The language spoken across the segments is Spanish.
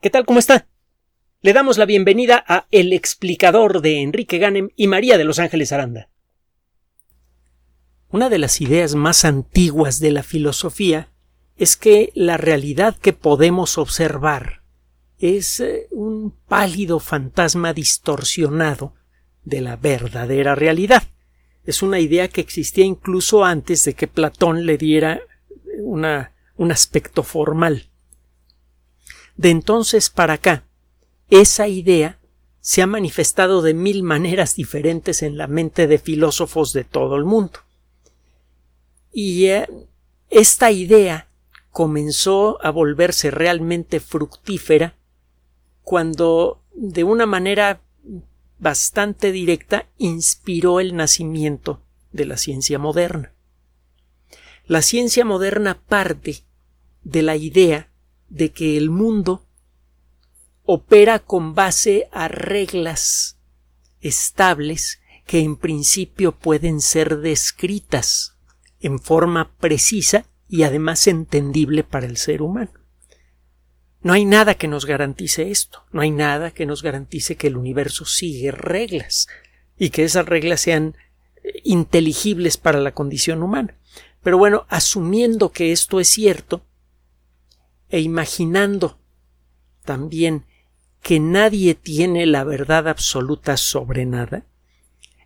¿Qué tal? ¿Cómo está? Le damos la bienvenida a El explicador de Enrique Ganem y María de Los Ángeles Aranda. Una de las ideas más antiguas de la filosofía es que la realidad que podemos observar es eh, un pálido fantasma distorsionado de la verdadera realidad. Es una idea que existía incluso antes de que Platón le diera una, un aspecto formal. De entonces para acá, esa idea se ha manifestado de mil maneras diferentes en la mente de filósofos de todo el mundo. Y eh, esta idea comenzó a volverse realmente fructífera cuando de una manera bastante directa inspiró el nacimiento de la ciencia moderna. La ciencia moderna parte de la idea de que el mundo opera con base a reglas estables que en principio pueden ser descritas en forma precisa y además entendible para el ser humano. No hay nada que nos garantice esto, no hay nada que nos garantice que el universo sigue reglas y que esas reglas sean eh, inteligibles para la condición humana. Pero bueno, asumiendo que esto es cierto e imaginando también que nadie tiene la verdad absoluta sobre nada,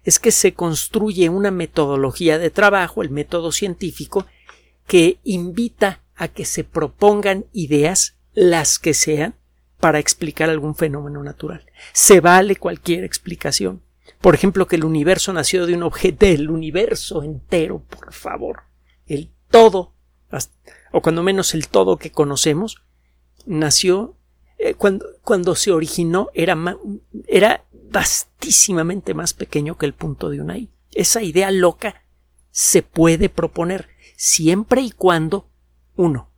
es que se construye una metodología de trabajo, el método científico, que invita a que se propongan ideas, las que sean, para explicar algún fenómeno natural. Se vale cualquier explicación. Por ejemplo, que el universo nació de un objeto, el universo entero, por favor. El todo, o cuando menos el todo que conocemos, nació eh, cuando, cuando, se originó era, era vastísimamente más pequeño que el punto de una I. Esa idea loca se puede proponer siempre y cuando uno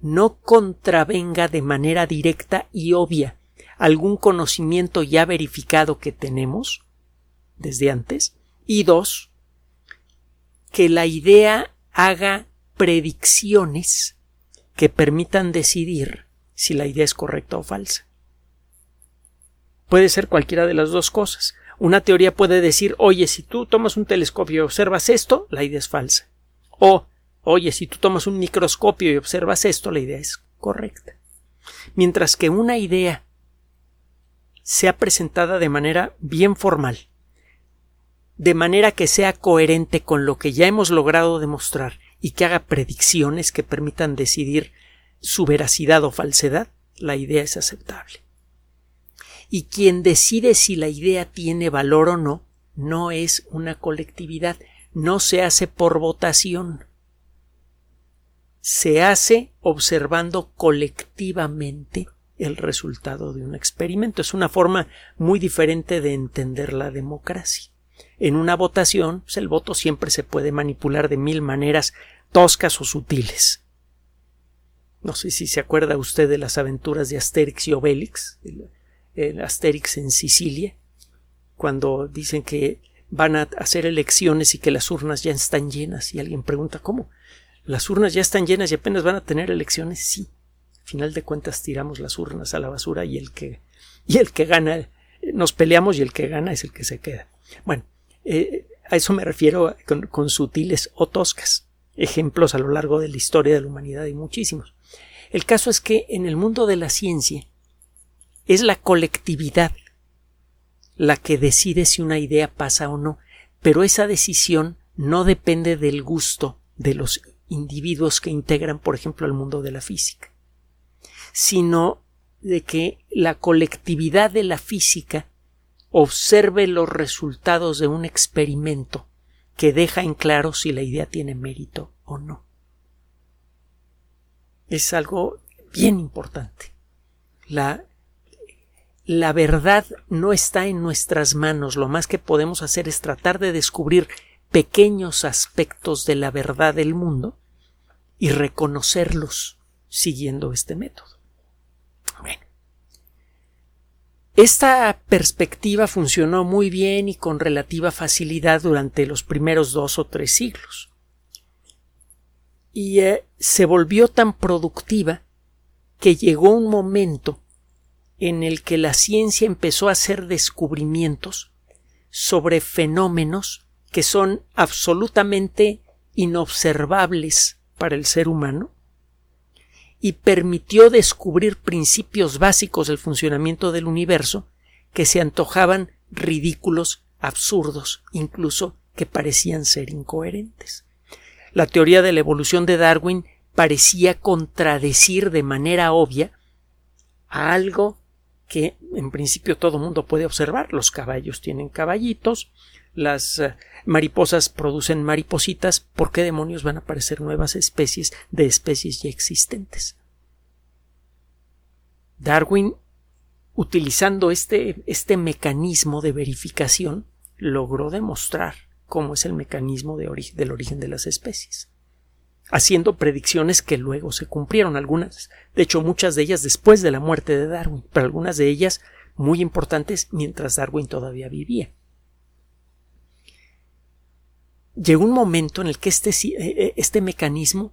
no contravenga de manera directa y obvia algún conocimiento ya verificado que tenemos desde antes y dos que la idea haga predicciones que permitan decidir si la idea es correcta o falsa. Puede ser cualquiera de las dos cosas. Una teoría puede decir, oye, si tú tomas un telescopio y observas esto, la idea es falsa. O, oye, si tú tomas un microscopio y observas esto, la idea es correcta. Mientras que una idea sea presentada de manera bien formal, de manera que sea coherente con lo que ya hemos logrado demostrar y que haga predicciones que permitan decidir su veracidad o falsedad, la idea es aceptable. Y quien decide si la idea tiene valor o no, no es una colectividad, no se hace por votación. Se hace observando colectivamente el resultado de un experimento. Es una forma muy diferente de entender la democracia. En una votación, pues, el voto siempre se puede manipular de mil maneras toscas o sutiles. No sé si se acuerda usted de las aventuras de Asterix y Obelix, el, Asterix en Sicilia, cuando dicen que van a hacer elecciones y que las urnas ya están llenas y alguien pregunta ¿cómo? ¿Las urnas ya están llenas y apenas van a tener elecciones? Sí. Al final de cuentas tiramos las urnas a la basura y el que y el que gana nos peleamos y el que gana es el que se queda. Bueno, eh, a eso me refiero con sutiles o toscas. Ejemplos a lo largo de la historia de la humanidad y muchísimos. El caso es que en el mundo de la ciencia es la colectividad la que decide si una idea pasa o no, pero esa decisión no depende del gusto de los individuos que integran, por ejemplo, el mundo de la física, sino de que la colectividad de la física observe los resultados de un experimento que deja en claro si la idea tiene mérito o no es algo bien importante. La, la verdad no está en nuestras manos. Lo más que podemos hacer es tratar de descubrir pequeños aspectos de la verdad del mundo y reconocerlos siguiendo este método. Bueno. Esta perspectiva funcionó muy bien y con relativa facilidad durante los primeros dos o tres siglos. Y eh, se volvió tan productiva que llegó un momento en el que la ciencia empezó a hacer descubrimientos sobre fenómenos que son absolutamente inobservables para el ser humano y permitió descubrir principios básicos del funcionamiento del universo que se antojaban ridículos, absurdos, incluso que parecían ser incoherentes. La teoría de la evolución de Darwin parecía contradecir de manera obvia a algo que en principio todo mundo puede observar. Los caballos tienen caballitos, las eh, mariposas producen maripositas, ¿por qué demonios van a aparecer nuevas especies de especies ya existentes? Darwin, utilizando este, este mecanismo de verificación, logró demostrar cómo es el mecanismo de del origen de las especies, haciendo predicciones que luego se cumplieron, algunas, de hecho muchas de ellas después de la muerte de Darwin, pero algunas de ellas muy importantes mientras Darwin todavía vivía llegó un momento en el que este, eh, eh, este mecanismo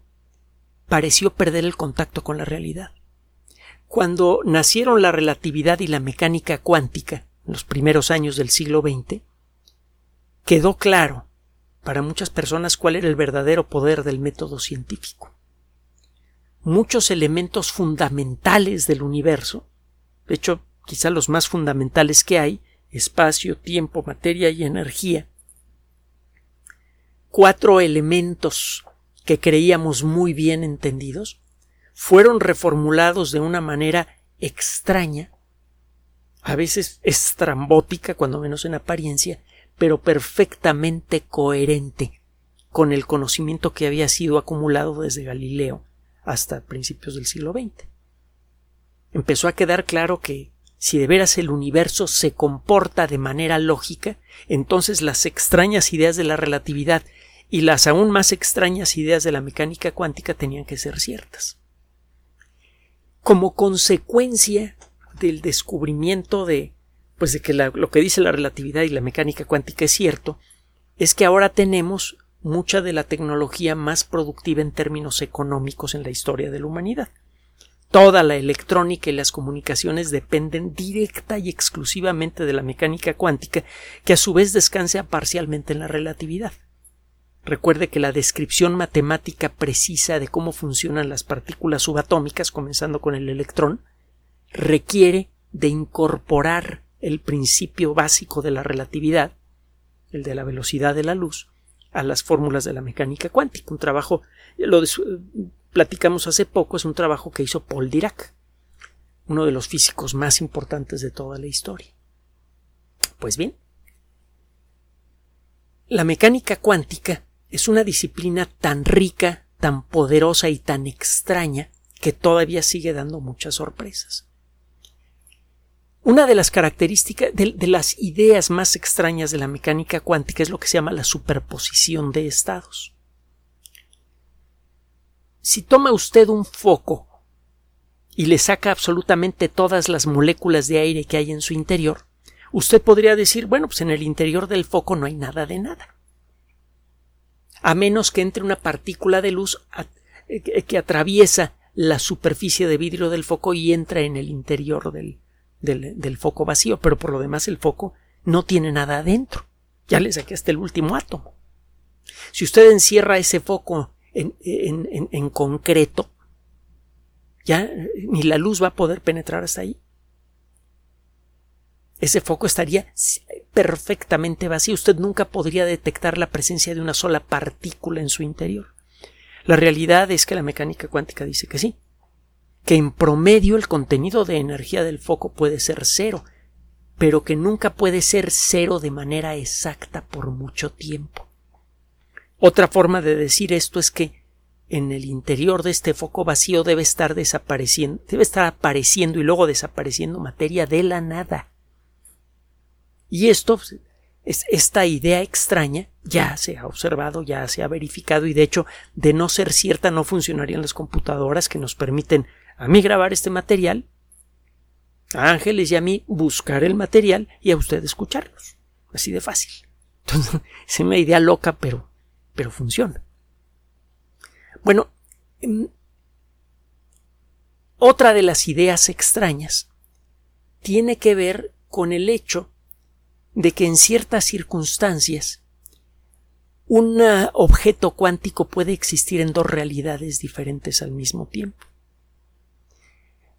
pareció perder el contacto con la realidad. Cuando nacieron la relatividad y la mecánica cuántica, en los primeros años del siglo XX, quedó claro para muchas personas cuál era el verdadero poder del método científico. Muchos elementos fundamentales del universo, de hecho, quizá los más fundamentales que hay, espacio, tiempo, materia y energía, cuatro elementos que creíamos muy bien entendidos fueron reformulados de una manera extraña, a veces estrambótica, cuando menos en apariencia, pero perfectamente coherente con el conocimiento que había sido acumulado desde Galileo hasta principios del siglo XX. Empezó a quedar claro que si de veras el universo se comporta de manera lógica, entonces las extrañas ideas de la relatividad y las aún más extrañas ideas de la mecánica cuántica tenían que ser ciertas. Como consecuencia del descubrimiento de pues de que lo que dice la relatividad y la mecánica cuántica es cierto, es que ahora tenemos mucha de la tecnología más productiva en términos económicos en la historia de la humanidad. Toda la electrónica y las comunicaciones dependen directa y exclusivamente de la mecánica cuántica, que a su vez descansa parcialmente en la relatividad. Recuerde que la descripción matemática precisa de cómo funcionan las partículas subatómicas, comenzando con el electrón, requiere de incorporar el principio básico de la relatividad, el de la velocidad de la luz, a las fórmulas de la mecánica cuántica. Un trabajo, lo platicamos hace poco, es un trabajo que hizo Paul Dirac, uno de los físicos más importantes de toda la historia. Pues bien, la mecánica cuántica es una disciplina tan rica, tan poderosa y tan extraña que todavía sigue dando muchas sorpresas. Una de las características, de, las ideas más extrañas de la mecánica cuántica es lo que se llama la superposición de estados. Si toma usted un foco y le saca absolutamente todas las moléculas de aire que hay en su interior, usted podría decir, bueno, pues en el interior del foco no hay nada de nada a menos que entre una partícula de luz eh, que atraviesa la superficie de vidrio del foco y entra en el interior del, del, foco vacío, pero por lo demás el foco no tiene nada adentro. Ya le saqué hasta el último átomo. Si usted encierra ese foco en, en, en, concreto, ya ni la luz va a poder penetrar hasta ahí. Ese foco estaría perfectamente vacío. Usted nunca podría detectar la presencia de una sola partícula en su interior. La realidad es que la mecánica cuántica dice que sí, que en promedio el contenido de energía del foco puede ser cero, pero que nunca puede ser cero de manera exacta por mucho tiempo. Otra forma de decir esto es que en el interior de este foco vacío debe estar desapareciendo, debe estar apareciendo y luego desapareciendo materia de la nada. Y esto, es, esta idea extraña ya se ha observado, ya se ha verificado y de hecho, de no ser cierta, no funcionarían las computadoras que nos permiten a mí grabar este material, a Ángeles y a mí buscar el material y a usted escucharlos. Así de fácil. Es una idea loca, pero, pero funciona. Bueno, em, otra de las ideas extrañas tiene que ver con el hecho de que en ciertas circunstancias un objeto cuántico puede existir en dos realidades diferentes al mismo tiempo.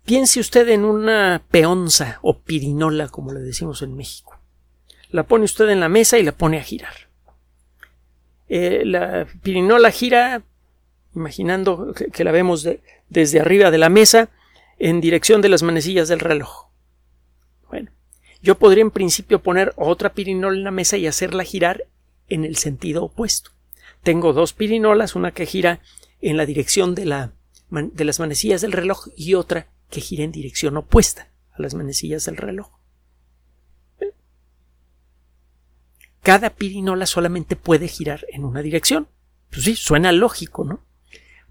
Piense usted en una peonza o pirinola, como le decimos en México. La pone usted en la mesa y la pone a girar. Eh, la pirinola gira, imaginando que, la vemos desde arriba de la mesa, en dirección de las manecillas del reloj. Yo podría en principio poner otra pirinola en la mesa y hacerla girar en el sentido opuesto. Tengo dos pirinolas, una que gira en la dirección de las manecillas del reloj y otra que gira en dirección opuesta a las manecillas del reloj. Cada pirinola solamente puede girar en una dirección. Pues sí, suena lógico, ¿no?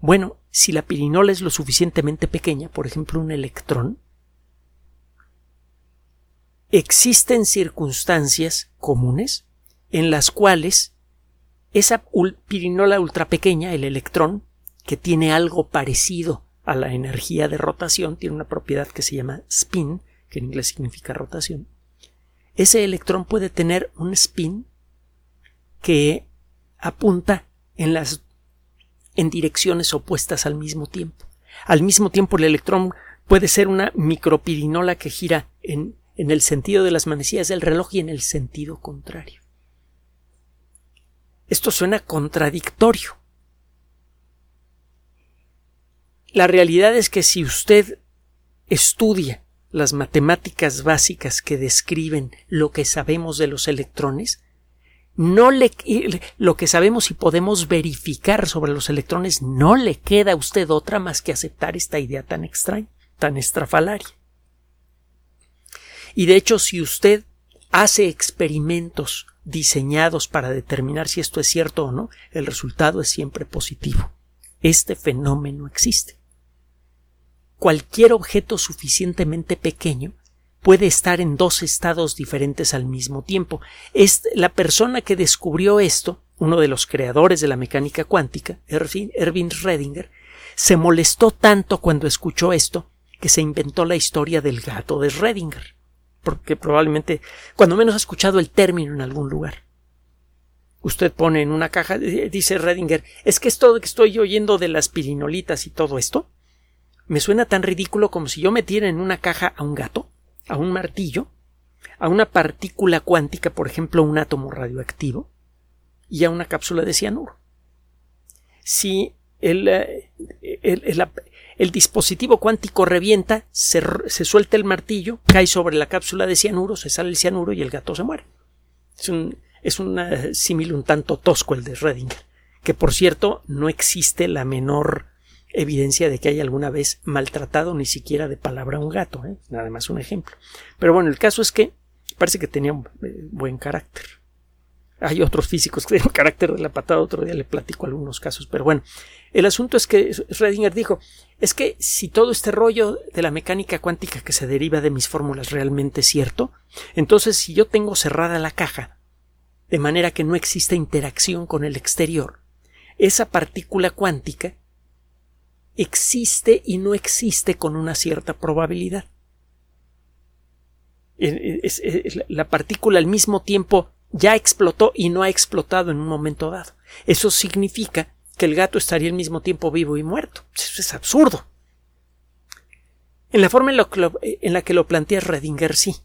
Bueno, si la pirinola es lo suficientemente pequeña, por ejemplo un electrón, existen circunstancias comunes en las cuales esa pirinola ultra pequeña, el electrón, que tiene algo parecido a la energía de rotación, tiene una propiedad que se llama spin, que en inglés significa rotación, ese electrón puede tener un spin que apunta en las en direcciones opuestas al mismo tiempo. Al mismo tiempo el electrón puede ser una micropirinola que gira en, en el sentido de las manecillas del reloj y en el sentido contrario. Esto suena contradictorio. La realidad es que si usted estudia las matemáticas básicas que describen lo que sabemos de los electrones, no le lo que sabemos y podemos verificar sobre los electrones no le queda a usted otra más que aceptar esta idea tan extraña, tan estrafalaria. Y de hecho, si usted hace experimentos diseñados para determinar si esto es cierto o no, el resultado es siempre positivo. Este fenómeno existe. Cualquier objeto suficientemente pequeño puede estar en dos estados diferentes al mismo tiempo. Es la persona que descubrió esto, uno de los creadores de la mecánica cuántica, Erwin Redinger, se molestó tanto cuando escuchó esto que se inventó la historia del gato de Redinger porque probablemente, cuando menos ha escuchado el término en algún lugar. Usted pone en una caja, dice Redinger, es que esto que estoy oyendo de las pirinolitas y todo esto, me suena tan ridículo como si yo metiera en una caja a un gato, a un martillo, a una partícula cuántica, por ejemplo, un átomo radioactivo, y a una cápsula de cianuro. Si el, eh, el, el, el dispositivo cuántico revienta, se, suelta el martillo, cae sobre la cápsula de cianuro, se sale el cianuro y el gato se muere. Es un, es un símil un tanto tosco el de Redinger, que por cierto no existe la menor evidencia de que haya alguna vez maltratado ni siquiera de palabra a un gato, ¿eh? nada más un ejemplo. Pero bueno, el caso es que parece que tenía un eh, buen carácter. Hay otros físicos que tienen carácter de la patada, otro día le platico algunos casos, pero bueno, el asunto es que Schrödinger dijo, es que si todo este rollo de la mecánica cuántica que se deriva de mis fórmulas realmente es cierto, entonces si yo tengo cerrada la caja, de manera que no exista interacción con el exterior, esa partícula cuántica existe y no existe con una cierta probabilidad. La partícula al mismo tiempo ya explotó y no ha explotado en un momento dado. Eso significa que el gato estaría al mismo tiempo vivo y muerto. Eso es absurdo. En la forma en, la que lo plantea Redinger, sí.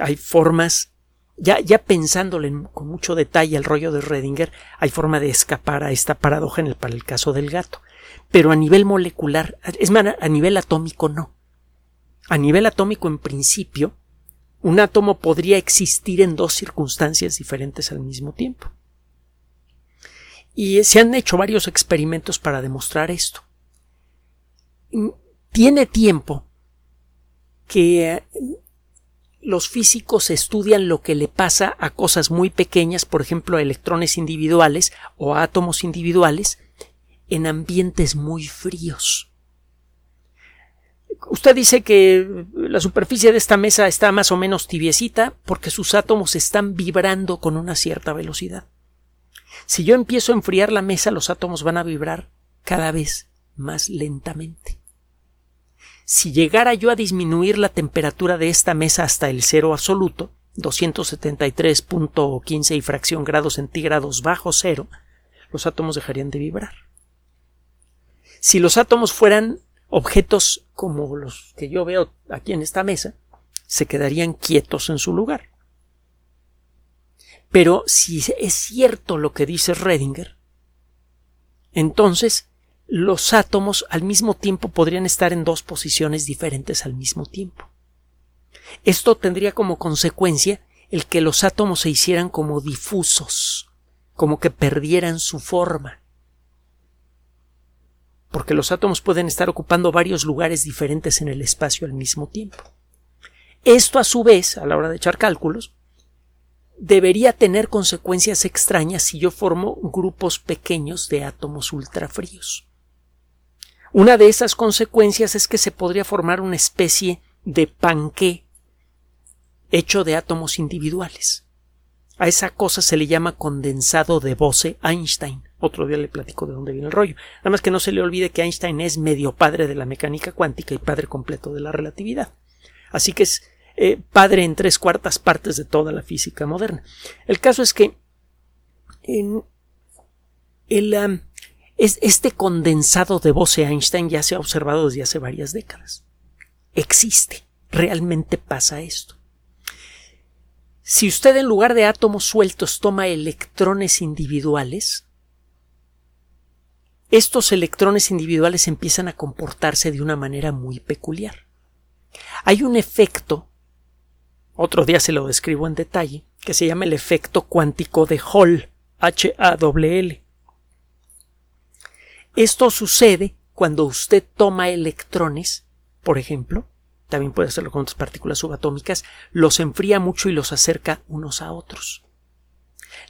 Hay formas, ya, ya pensándole con mucho detalle el rollo de Redinger, hay forma de escapar a esta paradoja en el, el caso del gato. Pero a nivel molecular, es más, a nivel atómico no. A nivel atómico, en principio, un átomo podría existir en dos circunstancias diferentes al mismo tiempo. Y se han hecho varios experimentos para demostrar esto. Tiene tiempo que eh, los físicos estudian lo que le pasa a cosas muy pequeñas, por ejemplo, a electrones individuales o a átomos individuales, en ambientes muy fríos. Usted dice que la superficie de esta mesa está más o menos tibiecita porque sus átomos están vibrando con una cierta velocidad. Si yo empiezo a enfriar la mesa, los átomos van a vibrar cada vez más lentamente. si llegara yo a disminuir la temperatura de esta mesa hasta el cero absoluto, 273.15 y fracción grados centígrados bajo cero, los átomos dejarían de vibrar. Si los átomos fueran objetos como los que yo veo aquí en esta mesa, se quedarían quietos en su lugar. Pero si es cierto lo que dice Redinger, entonces los átomos al mismo tiempo podrían estar en dos posiciones diferentes al mismo tiempo. Esto tendría como consecuencia el que los átomos se hicieran como difusos, como que perdieran su forma. Porque los átomos pueden estar ocupando varios lugares diferentes en el espacio al mismo tiempo. Esto, a su vez, a la hora de echar cálculos, debería tener consecuencias extrañas si yo formo grupos pequeños de átomos ultrafríos. Una de esas consecuencias es que se podría formar una especie de panqué hecho de átomos individuales. A esa cosa se le llama condensado de Bose-Einstein. Otro día le platico de dónde viene el rollo. Nada más que no se le olvide que Einstein es medio padre de la mecánica cuántica y padre completo de la relatividad. Así que es eh, padre en tres cuartas partes de toda la física moderna. El caso es que en el, este condensado de Bose-Einstein ya se ha observado desde hace varias décadas. Existe. Realmente pasa esto. Si usted en lugar de átomos sueltos toma electrones individuales, estos electrones individuales empiezan a comportarse de una manera muy peculiar. Hay un efecto otro día se lo describo en detalle, que se llama el efecto cuántico de Hall, H-A-W-L. Esto sucede cuando usted toma electrones, por ejemplo, también puede hacerlo con otras partículas subatómicas, los enfría mucho y los acerca unos a otros.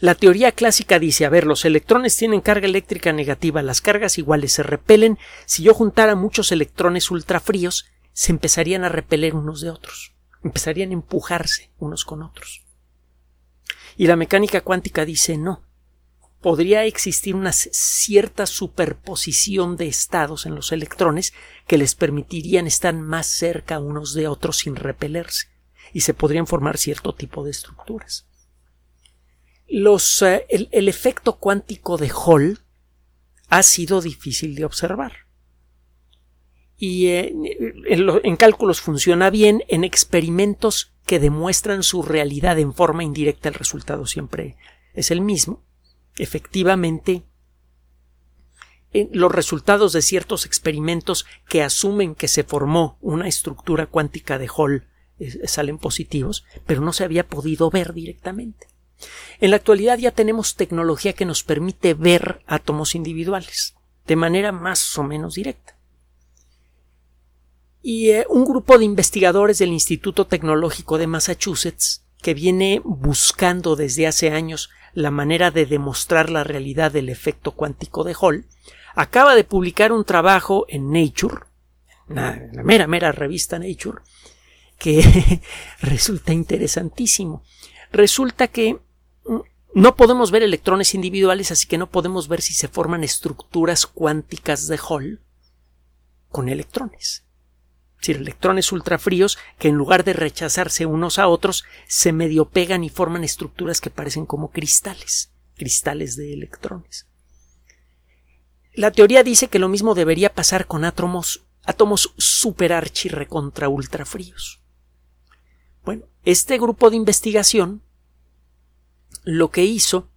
La teoría clásica dice, a ver, los electrones tienen carga eléctrica negativa, las cargas iguales se repelen, si yo juntara muchos electrones ultrafríos, se empezarían a repeler unos de otros empezarían a empujarse unos con otros. Y la mecánica cuántica dice no. Podría existir una cierta superposición de estados en los electrones que les permitirían estar más cerca unos de otros sin repelerse, y se podrían formar cierto tipo de estructuras. Eh, el efecto cuántico de Hall ha sido difícil de observar y eh, en, cálculos funciona bien, en experimentos que demuestran su realidad en forma indirecta el resultado siempre es el mismo. Efectivamente, los resultados de ciertos experimentos que asumen que se formó una estructura cuántica de Hall eh, salen positivos, pero no se había podido ver directamente. En la actualidad ya tenemos tecnología que nos permite ver átomos individuales de manera más o menos directa y eh, un grupo de investigadores del Instituto Tecnológico de Massachusetts que viene buscando desde hace años la manera de demostrar la realidad del efecto cuántico de Hall, acaba de publicar un trabajo en Nature, la, la mera, mera revista Nature, que resulta interesantísimo. Resulta que no podemos ver electrones individuales, así que no podemos ver si se forman estructuras cuánticas de Hall con electrones es decir, electrones ultrafríos que en lugar de rechazarse unos a otros se medio pegan y forman estructuras que parecen como cristales, cristales de electrones. La teoría dice que lo mismo debería pasar con átomos, átomos superarchi recontra ultrafríos. Bueno, este grupo de investigación lo que hizo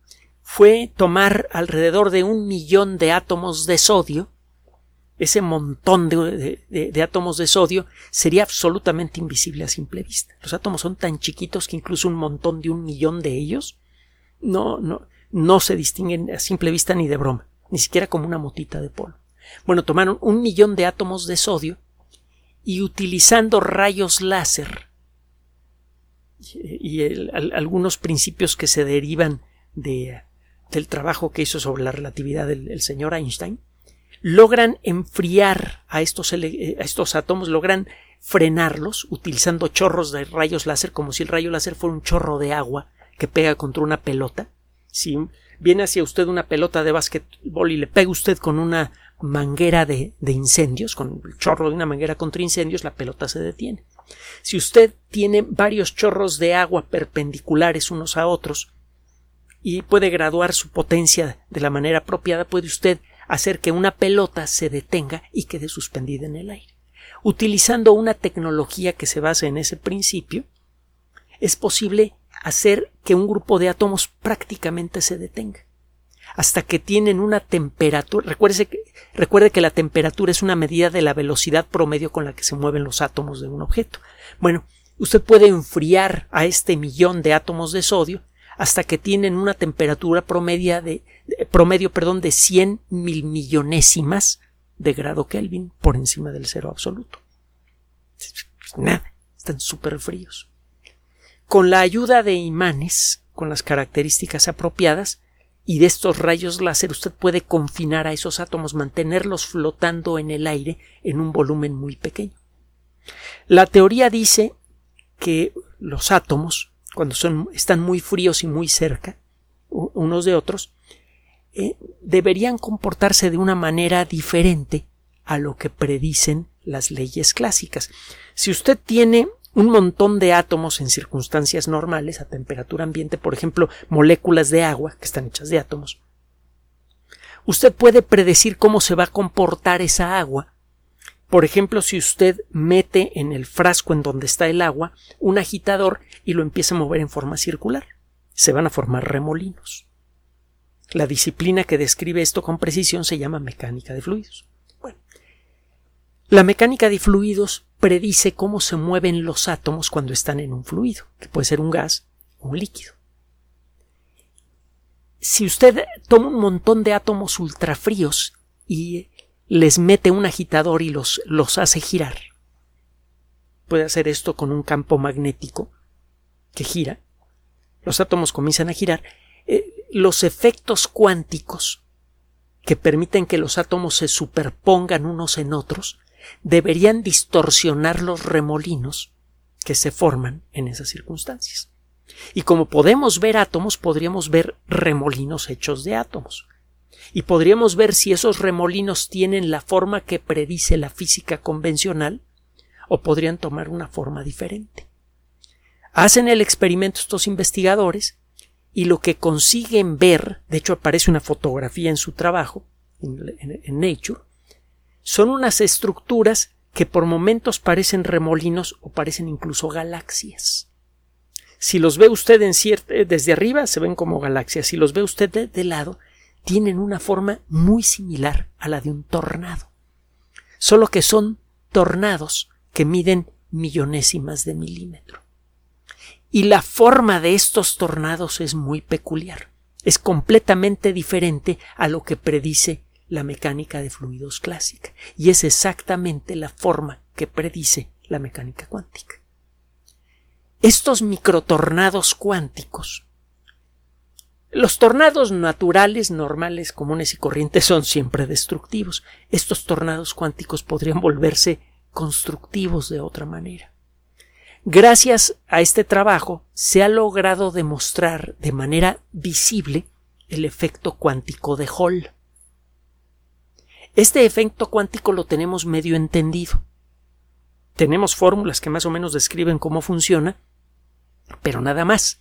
fue tomar alrededor de un millón de átomos de sodio ese montón de, átomos de sodio sería absolutamente invisible a simple vista. Los átomos son tan chiquitos que incluso un montón de un millón de ellos no, no, no se distinguen a simple vista ni de broma, ni siquiera como una motita de polvo. Bueno, tomaron un millón de átomos de sodio y utilizando rayos láser y, algunos principios que se derivan de, del trabajo que hizo sobre la relatividad del señor Einstein, logran enfriar a estos, eh, estos átomos, logran frenarlos utilizando chorros de rayos láser como si el rayo láser fuera un chorro de agua que pega contra una pelota. Si viene hacia usted una pelota de básquetbol y le pega usted con una manguera de, de incendios, con el chorro de una manguera contra incendios, la pelota se detiene. Si usted tiene varios chorros de agua perpendiculares unos a otros y puede graduar su potencia de la manera apropiada, puede usted hacer que una pelota se detenga y quede suspendida en el aire. Utilizando una tecnología que se basa en ese principio, es posible hacer que un grupo de átomos prácticamente se detenga hasta que tienen una temperatura. Recuerde que, recuerde que la temperatura es una medida de la velocidad promedio con la que se mueven los átomos de un objeto. Bueno, usted puede enfriar a este millón de átomos de sodio hasta que tienen una temperatura promedio de, promedio, perdón, de 100 mil millonésimas de grado Kelvin por encima del cero absoluto. Nada, están súper fríos. Con la ayuda de imanes, con las características apropiadas, y de estos rayos láser usted puede confinar a esos átomos, mantenerlos flotando en el aire en un volumen muy pequeño. La teoría dice que los átomos, cuando están muy fríos y muy cerca unos de otros, eh, deberían comportarse de una manera diferente a lo que predicen las leyes clásicas. Si usted tiene un montón de átomos en circunstancias normales a temperatura ambiente, por ejemplo, moléculas de agua que están hechas de átomos. Usted puede predecir cómo se va a comportar esa agua. Por ejemplo, si usted mete en el frasco en donde está el agua un agitador y lo empieza a mover en forma circular, se van a formar remolinos. La disciplina que describe esto con precisión se llama mecánica de fluidos. Bueno, la mecánica de fluidos predice cómo se mueven los átomos cuando están en un fluido, que puede ser un gas o un líquido. Si usted toma un montón de átomos ultrafríos y les mete un agitador y los, los hace girar, puede hacer esto con un campo magnético que gira, los átomos comienzan a girar, eh, los efectos cuánticos que permiten que los átomos se superpongan unos en otros deberían distorsionar los remolinos que se forman en esas circunstancias. Y como podemos ver átomos, podríamos ver remolinos hechos de átomos. Y podríamos ver si esos remolinos tienen la forma que predice la física convencional o podrían tomar una forma diferente. Hacen el experimento estos investigadores y lo que consiguen ver, de hecho aparece una fotografía en su trabajo, en, Nature, son unas estructuras que por momentos parecen remolinos o parecen incluso galaxias. Si los ve usted eh, desde arriba se ven como galaxias, si los ve usted de, lado tienen una forma muy similar a la de un tornado, solo que son tornados que miden millonésimas de milímetro. Y la forma de estos tornados es muy peculiar, es completamente diferente a lo que predice la mecánica de fluidos clásica y es exactamente la forma que predice la mecánica cuántica. Estos microtornados cuánticos los tornados naturales, normales, comunes y corrientes son siempre destructivos. Estos tornados cuánticos podrían volverse constructivos de otra manera. Gracias a este trabajo se ha logrado demostrar de manera visible el efecto cuántico de Hall. Este efecto cuántico lo tenemos medio entendido. Tenemos fórmulas que más o menos describen cómo funciona, pero nada más.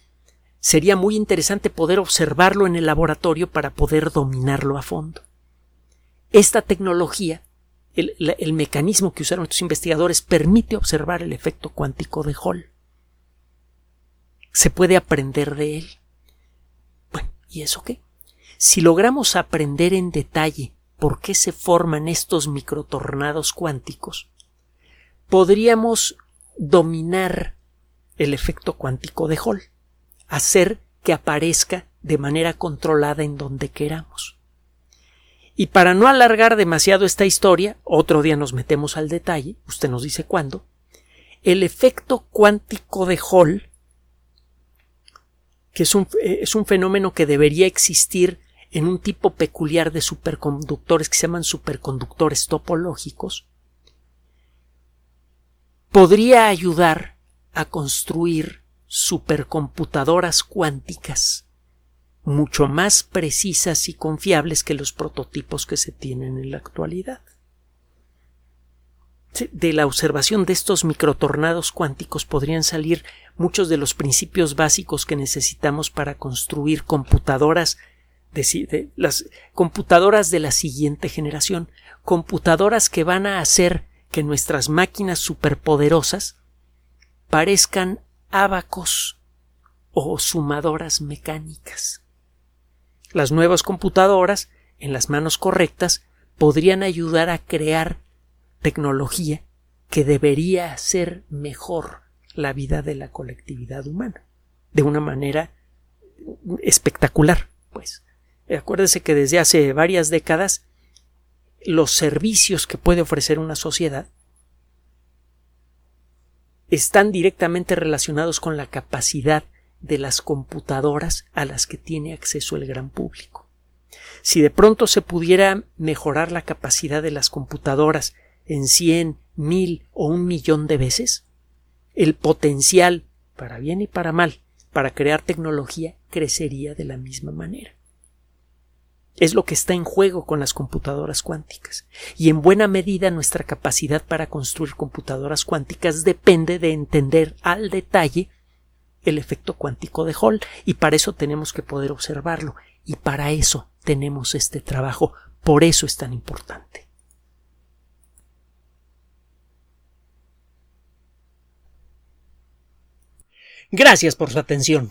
Sería muy interesante poder observarlo en el laboratorio para poder dominarlo a fondo. Esta tecnología, el, mecanismo que usaron estos investigadores, permite observar el efecto cuántico de Hall. Se puede aprender de él. Bueno, ¿y eso qué? Si logramos aprender en detalle por qué se forman estos microtornados cuánticos, podríamos dominar el efecto cuántico de Hall, hacer que aparezca de manera controlada en donde queramos. Y para no alargar demasiado esta historia, otro día nos metemos al detalle, usted nos dice cuándo, el efecto cuántico de Hall, que es un, eh, es un fenómeno que debería existir en un tipo peculiar de superconductores que se llaman superconductores topológicos, podría ayudar a construir supercomputadoras cuánticas mucho más precisas y confiables que los prototipos que se tienen en la actualidad. De la observación de estos microtornados cuánticos podrían salir muchos de los principios básicos que necesitamos para construir computadoras de, las computadoras de la siguiente generación, computadoras que van a hacer que nuestras máquinas superpoderosas parezcan ábacos o sumadoras mecánicas. Las nuevas computadoras, en las manos correctas, podrían ayudar a crear tecnología que debería hacer mejor la vida de la colectividad humana, de una manera espectacular, pues. Acuérdese que desde hace varias décadas los servicios que puede ofrecer una sociedad están directamente relacionados con la capacidad de las computadoras a las que tiene acceso el gran público. Si de pronto se pudiera mejorar la capacidad de las computadoras en cien, mil o un millón de veces, el potencial, para bien y para mal, para crear tecnología crecería de la misma manera. Es lo que está en juego con las computadoras cuánticas. Y en buena medida nuestra capacidad para construir computadoras cuánticas depende de entender al detalle el efecto cuántico de Hall y para eso tenemos que poder observarlo y para eso tenemos este trabajo, por eso es tan importante. Gracias por su atención.